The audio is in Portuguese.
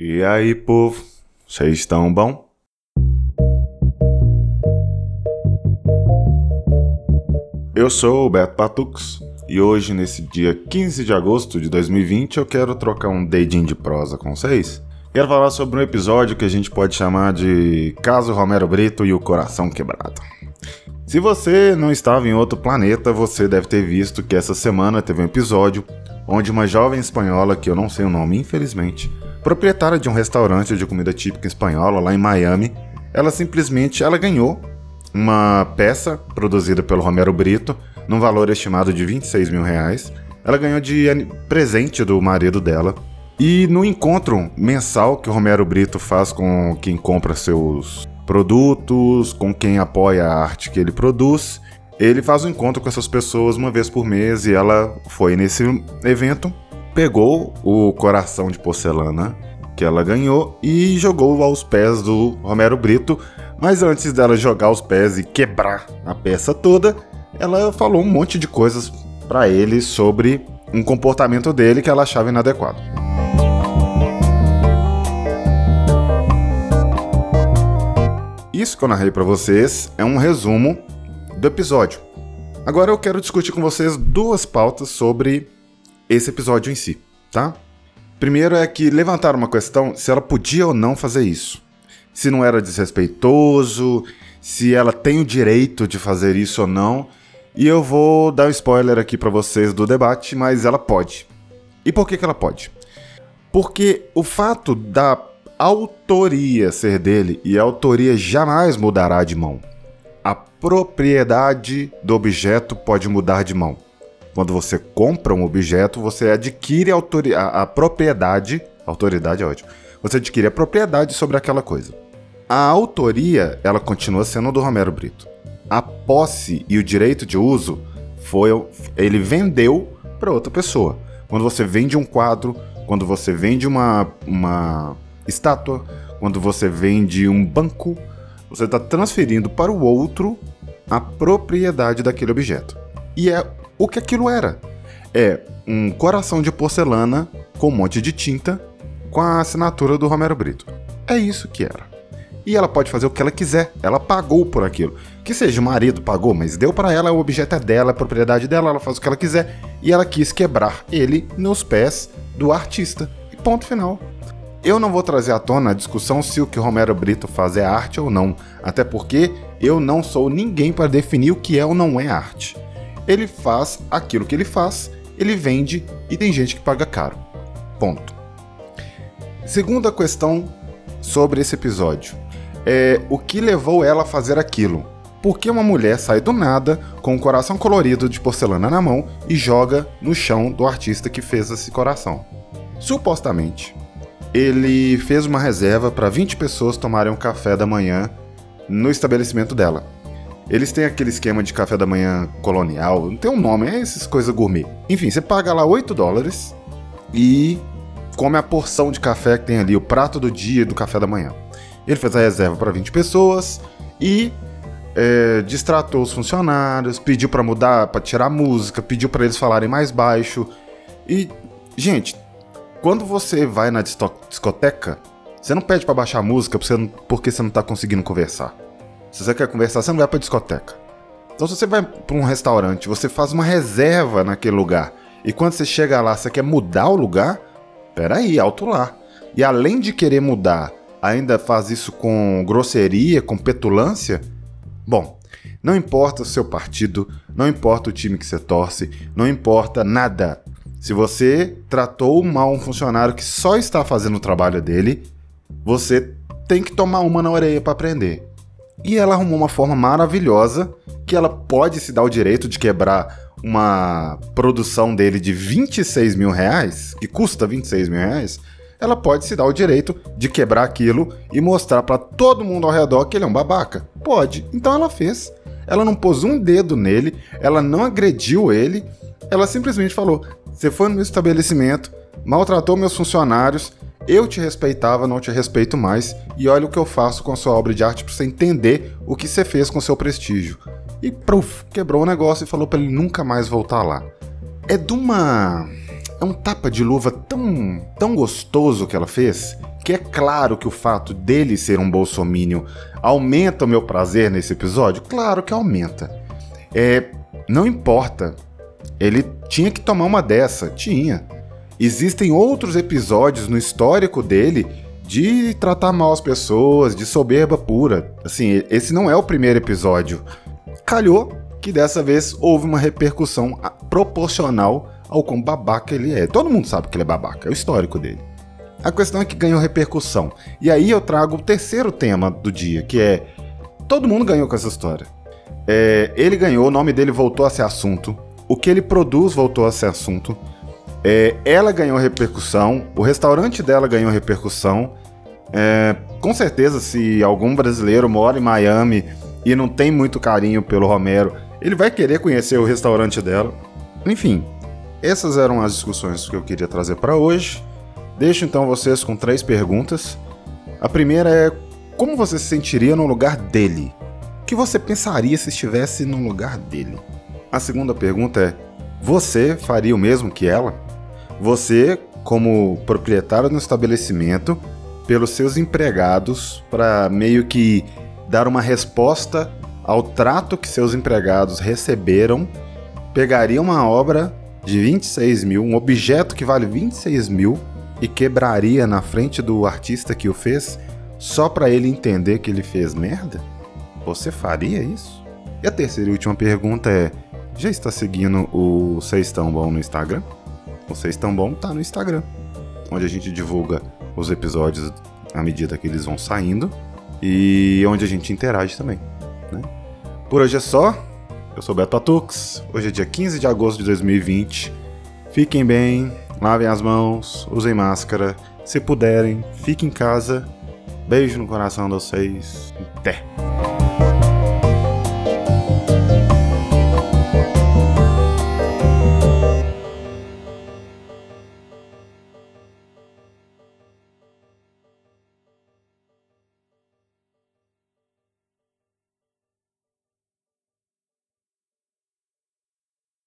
E aí, povo? Vocês estão bom? Eu sou o Beto Patux e hoje, nesse dia 15 de agosto de 2020, eu quero trocar um dedinho de prosa com vocês. Quero falar sobre um episódio que a gente pode chamar de Caso Romero Brito e o Coração Quebrado. Se você não estava em outro planeta, você deve ter visto que essa semana teve um episódio onde uma jovem espanhola, que eu não sei o nome infelizmente, proprietária de um restaurante de comida típica espanhola lá em Miami, ela simplesmente ela ganhou uma peça produzida pelo Romero Brito, num valor estimado de 26 mil reais. Ela ganhou de presente do marido dela. E no encontro mensal que o Romero Brito faz com quem compra seus produtos, com quem apoia a arte que ele produz, ele faz um encontro com essas pessoas uma vez por mês e ela foi nesse evento, pegou o coração de porcelana que ela ganhou e jogou aos pés do Romero Brito. Mas antes dela jogar os pés e quebrar a peça toda, ela falou um monte de coisas para ele sobre um comportamento dele que ela achava inadequado. Isso que eu narrei para vocês é um resumo do episódio. Agora eu quero discutir com vocês duas pautas sobre esse episódio em si, tá? Primeiro é que levantaram uma questão se ela podia ou não fazer isso. Se não era desrespeitoso, se ela tem o direito de fazer isso ou não. E eu vou dar um spoiler aqui para vocês do debate, mas ela pode. E por que, que ela pode? Porque o fato da autoria ser dele e a autoria jamais mudará de mão a propriedade do objeto pode mudar de mão. Quando você compra um objeto, você adquire a, a, propriedade. Autoridade é ótimo. Você adquire a propriedade sobre aquela coisa. A autoria, ela continua sendo do Romero Brito. A posse e o direito de uso foi ele vendeu para outra pessoa. Quando você vende um quadro, quando você vende uma, uma estátua, quando você vende um banco, você está transferindo para o outro a propriedade daquele objeto. E é o que aquilo era. É um coração de porcelana com um monte de tinta com a assinatura do Romero Brito. É isso que era. E ela pode fazer o que ela quiser. Ela pagou por aquilo. Que seja o marido pagou, mas deu para ela, o objeto é dela, a propriedade dela, ela faz o que ela quiser. E ela quis quebrar ele nos pés do artista. E ponto final. Eu não vou trazer à tona a discussão se o que Romero Brito faz é arte ou não, até porque eu não sou ninguém para definir o que é ou não é arte. Ele faz aquilo que ele faz, ele vende e tem gente que paga caro. Ponto. Segunda questão sobre esse episódio é o que levou ela a fazer aquilo. Por que uma mulher sai do nada com um coração colorido de porcelana na mão e joga no chão do artista que fez esse coração? Supostamente, ele fez uma reserva para 20 pessoas tomarem um café da manhã no estabelecimento dela. Eles têm aquele esquema de café da manhã colonial, não tem um nome, é essas coisas gourmet. Enfim, você paga lá 8 dólares e come a porção de café que tem ali, o prato do dia do café da manhã. Ele fez a reserva para 20 pessoas e é, distratou os funcionários, pediu para mudar, para tirar a música, pediu para eles falarem mais baixo. E, gente, quando você vai na discoteca, você não pede para baixar a música porque você não tá conseguindo conversar. Se você quer conversar, você não vai pra discoteca. Então, se você vai para um restaurante, você faz uma reserva naquele lugar. E quando você chega lá, você quer mudar o lugar? Peraí, alto lá. E além de querer mudar, ainda faz isso com grosseria, com petulância? Bom, não importa o seu partido, não importa o time que você torce, não importa nada. Se você tratou mal um funcionário que só está fazendo o trabalho dele, você tem que tomar uma na orelha para aprender. E ela arrumou uma forma maravilhosa que ela pode se dar o direito de quebrar uma produção dele de 26 mil reais, que custa 26 mil reais, ela pode se dar o direito de quebrar aquilo e mostrar para todo mundo ao redor que ele é um babaca. Pode. Então ela fez. Ela não pôs um dedo nele, ela não agrediu ele, ela simplesmente falou: você foi no meu estabelecimento, maltratou meus funcionários, eu te respeitava, não te respeito mais, e olha o que eu faço com a sua obra de arte para você entender o que você fez com seu prestígio. E pruf, quebrou o negócio e falou para ele nunca mais voltar lá. É de uma. É um tapa de luva tão, tão gostoso que ela fez que é claro que o fato dele ser um bolsomínio aumenta o meu prazer nesse episódio? Claro que aumenta. É, não importa. Ele tinha que tomar uma dessa, tinha. Existem outros episódios no histórico dele de tratar mal as pessoas, de soberba pura. Assim, esse não é o primeiro episódio. Calhou que dessa vez houve uma repercussão proporcional ao quão babaca ele é. Todo mundo sabe que ele é babaca, é o histórico dele. A questão é que ganhou repercussão. E aí eu trago o terceiro tema do dia, que é todo mundo ganhou com essa história. É, ele ganhou, o nome dele voltou a ser assunto. O que ele produz voltou a ser assunto. É, ela ganhou repercussão, o restaurante dela ganhou repercussão. É, com certeza, se algum brasileiro mora em Miami e não tem muito carinho pelo Romero, ele vai querer conhecer o restaurante dela. Enfim, essas eram as discussões que eu queria trazer para hoje. Deixo então vocês com três perguntas. A primeira é: como você se sentiria no lugar dele? O que você pensaria se estivesse no lugar dele? A segunda pergunta é: você faria o mesmo que ela? Você, como proprietário do estabelecimento, pelos seus empregados, para meio que dar uma resposta ao trato que seus empregados receberam, pegaria uma obra de 26 mil, um objeto que vale 26 mil, e quebraria na frente do artista que o fez só para ele entender que ele fez merda? Você faria isso? E a terceira e última pergunta é: já está seguindo o Vocês Tão Bom no Instagram? Vocês Tão Bom tá no Instagram, onde a gente divulga os episódios à medida que eles vão saindo e onde a gente interage também. Né? Por hoje é só. Eu sou Beto Atux. Hoje é dia 15 de agosto de 2020. Fiquem bem, lavem as mãos, usem máscara. Se puderem, fiquem em casa. Beijo no coração de vocês. Até!